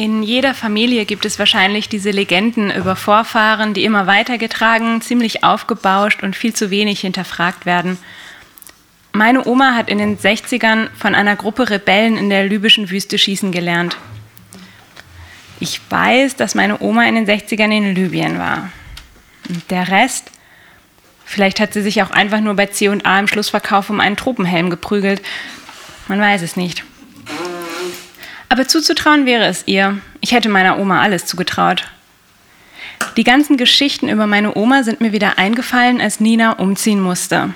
In jeder Familie gibt es wahrscheinlich diese Legenden über Vorfahren, die immer weitergetragen, ziemlich aufgebauscht und viel zu wenig hinterfragt werden. Meine Oma hat in den 60ern von einer Gruppe Rebellen in der libyschen Wüste schießen gelernt. Ich weiß, dass meine Oma in den 60ern in Libyen war. Und der Rest, vielleicht hat sie sich auch einfach nur bei C&A im Schlussverkauf um einen Tropenhelm geprügelt. Man weiß es nicht. Aber zuzutrauen wäre es ihr. Ich hätte meiner Oma alles zugetraut. Die ganzen Geschichten über meine Oma sind mir wieder eingefallen, als Nina umziehen musste.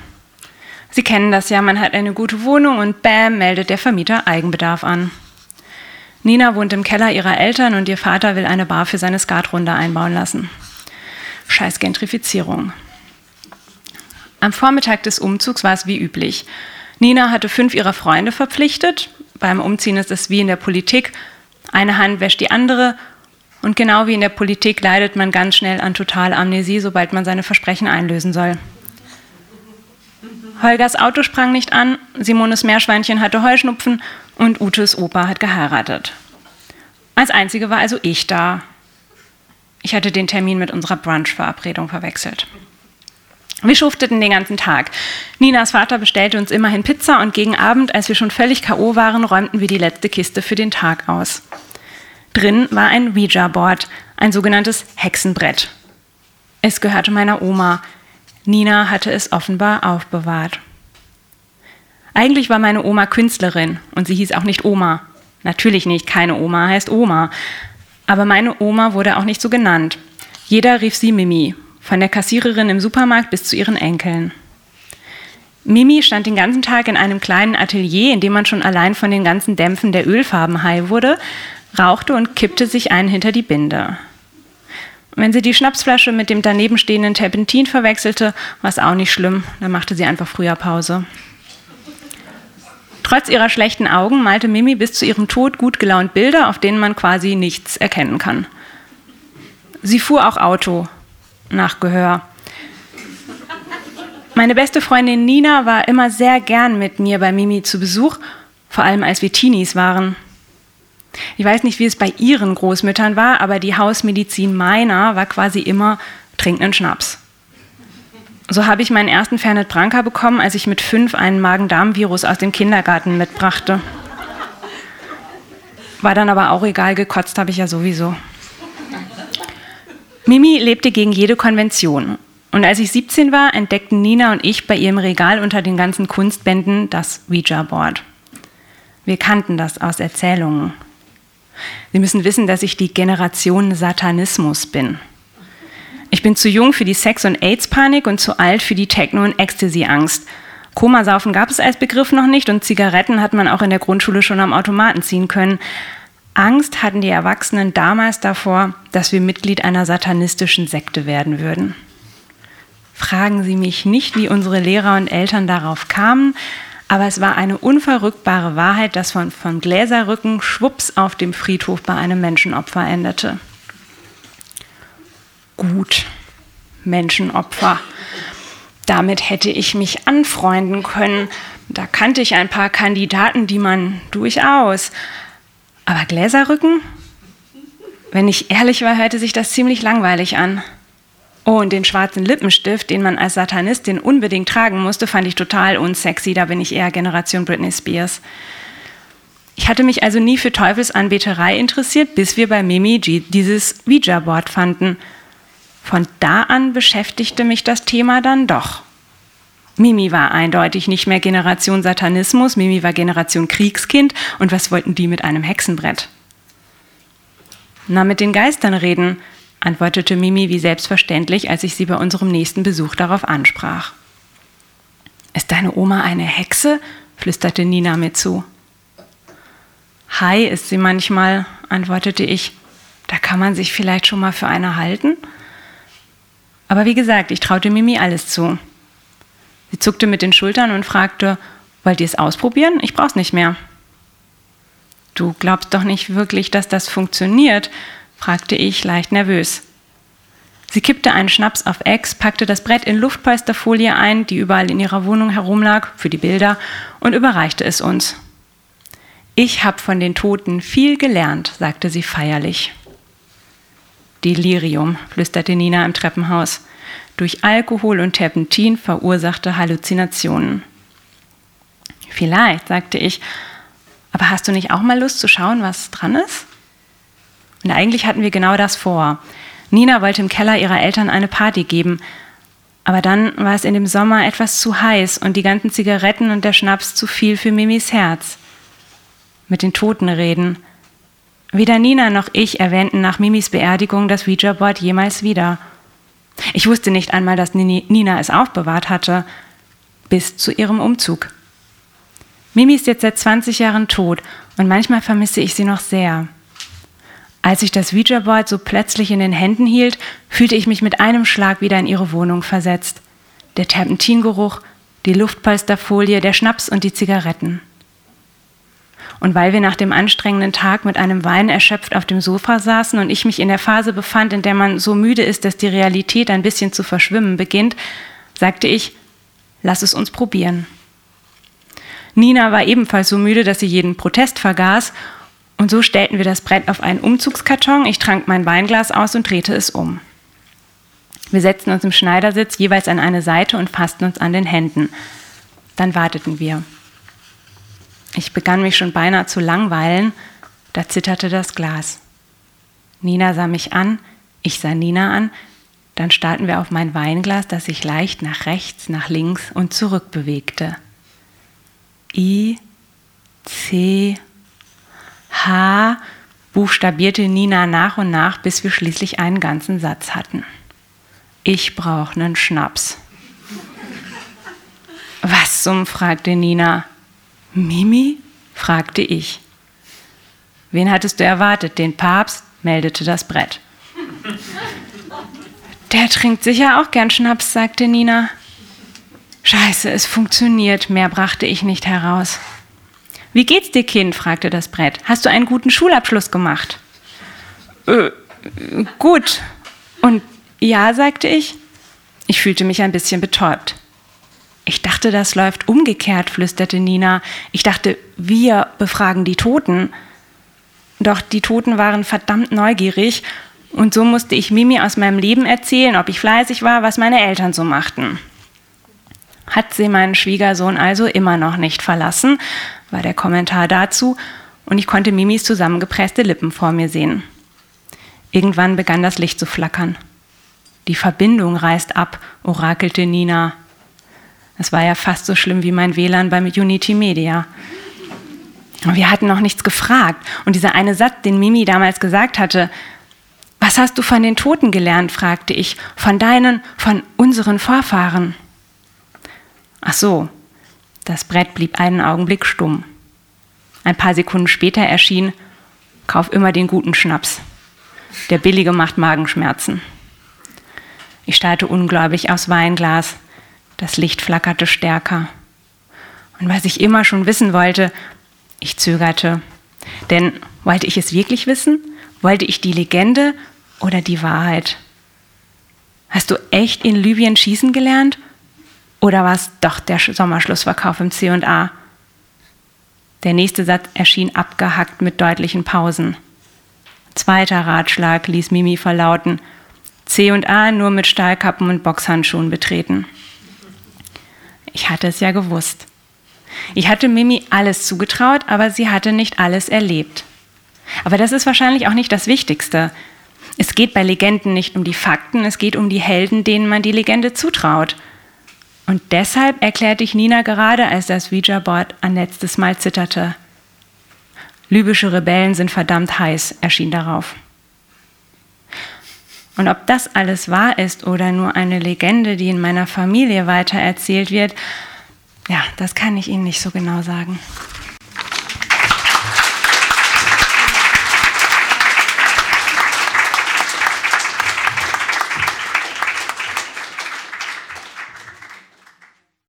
Sie kennen das ja, man hat eine gute Wohnung und bam, meldet der Vermieter Eigenbedarf an. Nina wohnt im Keller ihrer Eltern und ihr Vater will eine Bar für seine Skatrunde einbauen lassen. Scheiß Gentrifizierung. Am Vormittag des Umzugs war es wie üblich. Nina hatte fünf ihrer Freunde verpflichtet, beim Umziehen ist es wie in der Politik, eine Hand wäscht die andere und genau wie in der Politik leidet man ganz schnell an Totalamnesie, sobald man seine Versprechen einlösen soll. Holgers Auto sprang nicht an, Simones Meerschweinchen hatte Heuschnupfen und Utes Opa hat geheiratet. Als einzige war also ich da. Ich hatte den Termin mit unserer Brunch-Verabredung verwechselt. Wir schufteten den ganzen Tag. Ninas Vater bestellte uns immerhin Pizza und gegen Abend, als wir schon völlig K.O. waren, räumten wir die letzte Kiste für den Tag aus. Drin war ein Ouija-Board, ein sogenanntes Hexenbrett. Es gehörte meiner Oma. Nina hatte es offenbar aufbewahrt. Eigentlich war meine Oma Künstlerin und sie hieß auch nicht Oma. Natürlich nicht, keine Oma heißt Oma. Aber meine Oma wurde auch nicht so genannt. Jeder rief sie Mimi von der Kassiererin im Supermarkt bis zu ihren Enkeln. Mimi stand den ganzen Tag in einem kleinen Atelier, in dem man schon allein von den ganzen Dämpfen der Ölfarben high wurde, rauchte und kippte sich einen hinter die Binde. Wenn sie die Schnapsflasche mit dem daneben stehenden Terpentin verwechselte, war es auch nicht schlimm, dann machte sie einfach früher Pause. Trotz ihrer schlechten Augen malte Mimi bis zu ihrem Tod gut gelaunt Bilder, auf denen man quasi nichts erkennen kann. Sie fuhr auch Auto, nach Gehör. Meine beste Freundin Nina war immer sehr gern mit mir bei Mimi zu Besuch, vor allem als wir Teenies waren. Ich weiß nicht, wie es bei ihren Großmüttern war, aber die Hausmedizin meiner war quasi immer trinken einen Schnaps. So habe ich meinen ersten Fernet Branca bekommen, als ich mit fünf einen Magen-Darm-Virus aus dem Kindergarten mitbrachte. War dann aber auch egal, gekotzt habe ich ja sowieso. Mimi lebte gegen jede Konvention. Und als ich 17 war, entdeckten Nina und ich bei ihrem Regal unter den ganzen Kunstbänden das Ouija-Board. Wir kannten das aus Erzählungen. Sie müssen wissen, dass ich die Generation Satanismus bin. Ich bin zu jung für die Sex- und AIDS-Panik und zu alt für die Techno- und Ecstasy-Angst. Komasaufen gab es als Begriff noch nicht und Zigaretten hat man auch in der Grundschule schon am Automaten ziehen können. Angst hatten die Erwachsenen damals davor, dass wir Mitglied einer satanistischen Sekte werden würden. Fragen Sie mich nicht, wie unsere Lehrer und Eltern darauf kamen, aber es war eine unverrückbare Wahrheit, dass von, von Gläserrücken schwupps auf dem Friedhof bei einem Menschenopfer endete. Gut, Menschenopfer. Damit hätte ich mich anfreunden können. Da kannte ich ein paar Kandidaten, die man durchaus aber Gläserrücken? Wenn ich ehrlich war, hörte sich das ziemlich langweilig an. Oh, und den schwarzen Lippenstift, den man als Satanistin unbedingt tragen musste, fand ich total unsexy. Da bin ich eher Generation Britney Spears. Ich hatte mich also nie für Teufelsanbeterei interessiert, bis wir bei Mimi G dieses Ouija-Board fanden. Von da an beschäftigte mich das Thema dann doch. Mimi war eindeutig nicht mehr Generation Satanismus, Mimi war Generation Kriegskind und was wollten die mit einem Hexenbrett? Na, mit den Geistern reden, antwortete Mimi wie selbstverständlich, als ich sie bei unserem nächsten Besuch darauf ansprach. Ist deine Oma eine Hexe? flüsterte Nina mir zu. Hi ist sie manchmal, antwortete ich. Da kann man sich vielleicht schon mal für eine halten. Aber wie gesagt, ich traute Mimi alles zu. Sie zuckte mit den Schultern und fragte, wollt ihr es ausprobieren? Ich brauch's nicht mehr. Du glaubst doch nicht wirklich, dass das funktioniert? fragte ich leicht nervös. Sie kippte einen Schnaps auf Ex, packte das Brett in Luftpolsterfolie ein, die überall in ihrer Wohnung herumlag, für die Bilder, und überreichte es uns. Ich habe von den Toten viel gelernt, sagte sie feierlich. Delirium, flüsterte Nina im Treppenhaus. Durch Alkohol und Terpentin verursachte Halluzinationen. Vielleicht, sagte ich, aber hast du nicht auch mal Lust zu schauen, was dran ist? Und eigentlich hatten wir genau das vor. Nina wollte im Keller ihrer Eltern eine Party geben, aber dann war es in dem Sommer etwas zu heiß und die ganzen Zigaretten und der Schnaps zu viel für Mimis Herz. Mit den Toten reden. Weder Nina noch ich erwähnten nach Mimis Beerdigung das Ouija-Board jemals wieder. Ich wusste nicht einmal, dass Nina es aufbewahrt hatte, bis zu ihrem Umzug. Mimi ist jetzt seit 20 Jahren tot und manchmal vermisse ich sie noch sehr. Als ich das Ouija-Board so plötzlich in den Händen hielt, fühlte ich mich mit einem Schlag wieder in ihre Wohnung versetzt. Der Terpentingeruch, die Luftpolsterfolie, der Schnaps und die Zigaretten. Und weil wir nach dem anstrengenden Tag mit einem Wein erschöpft auf dem Sofa saßen und ich mich in der Phase befand, in der man so müde ist, dass die Realität ein bisschen zu verschwimmen beginnt, sagte ich, lass es uns probieren. Nina war ebenfalls so müde, dass sie jeden Protest vergaß, und so stellten wir das Brett auf einen Umzugskarton, ich trank mein Weinglas aus und drehte es um. Wir setzten uns im Schneidersitz jeweils an eine Seite und fassten uns an den Händen. Dann warteten wir. Ich begann mich schon beinahe zu langweilen, da zitterte das Glas. Nina sah mich an, ich sah Nina an, dann starrten wir auf mein Weinglas, das sich leicht nach rechts, nach links und zurück bewegte. I, C, H buchstabierte Nina nach und nach, bis wir schließlich einen ganzen Satz hatten. Ich brauche einen Schnaps. Was zum? fragte Nina. Mimi? fragte ich. Wen hattest du erwartet? Den Papst? meldete das Brett. Der trinkt sicher auch gern Schnaps, sagte Nina. Scheiße, es funktioniert, mehr brachte ich nicht heraus. Wie geht's dir, Kind? fragte das Brett. Hast du einen guten Schulabschluss gemacht? Äh, gut. Und ja, sagte ich. Ich fühlte mich ein bisschen betäubt. Ich dachte, das läuft umgekehrt, flüsterte Nina. Ich dachte, wir befragen die Toten. Doch die Toten waren verdammt neugierig und so musste ich Mimi aus meinem Leben erzählen, ob ich fleißig war, was meine Eltern so machten. Hat sie meinen Schwiegersohn also immer noch nicht verlassen, war der Kommentar dazu, und ich konnte Mimis zusammengepresste Lippen vor mir sehen. Irgendwann begann das Licht zu flackern. Die Verbindung reißt ab, orakelte Nina. Es war ja fast so schlimm wie mein WLAN beim Unity Media. Wir hatten noch nichts gefragt. Und dieser eine Satz, den Mimi damals gesagt hatte, was hast du von den Toten gelernt, fragte ich, von deinen, von unseren Vorfahren. Ach so, das Brett blieb einen Augenblick stumm. Ein paar Sekunden später erschien, kauf immer den guten Schnaps. Der billige macht Magenschmerzen. Ich starrte ungläubig aufs Weinglas. Das Licht flackerte stärker. Und was ich immer schon wissen wollte, ich zögerte. Denn wollte ich es wirklich wissen? Wollte ich die Legende oder die Wahrheit? Hast du echt in Libyen schießen gelernt? Oder war es doch der Sommerschlussverkauf im C&A? Der nächste Satz erschien abgehackt mit deutlichen Pausen. Zweiter Ratschlag ließ Mimi verlauten. C&A nur mit Stahlkappen und Boxhandschuhen betreten. Ich hatte es ja gewusst. Ich hatte Mimi alles zugetraut, aber sie hatte nicht alles erlebt. Aber das ist wahrscheinlich auch nicht das Wichtigste. Es geht bei Legenden nicht um die Fakten, es geht um die Helden, denen man die Legende zutraut. Und deshalb erklärte ich Nina gerade, als das Ouija-Board ein letztes Mal zitterte. Libysche Rebellen sind verdammt heiß, erschien darauf. Und ob das alles wahr ist oder nur eine Legende, die in meiner Familie weitererzählt wird, ja, das kann ich Ihnen nicht so genau sagen.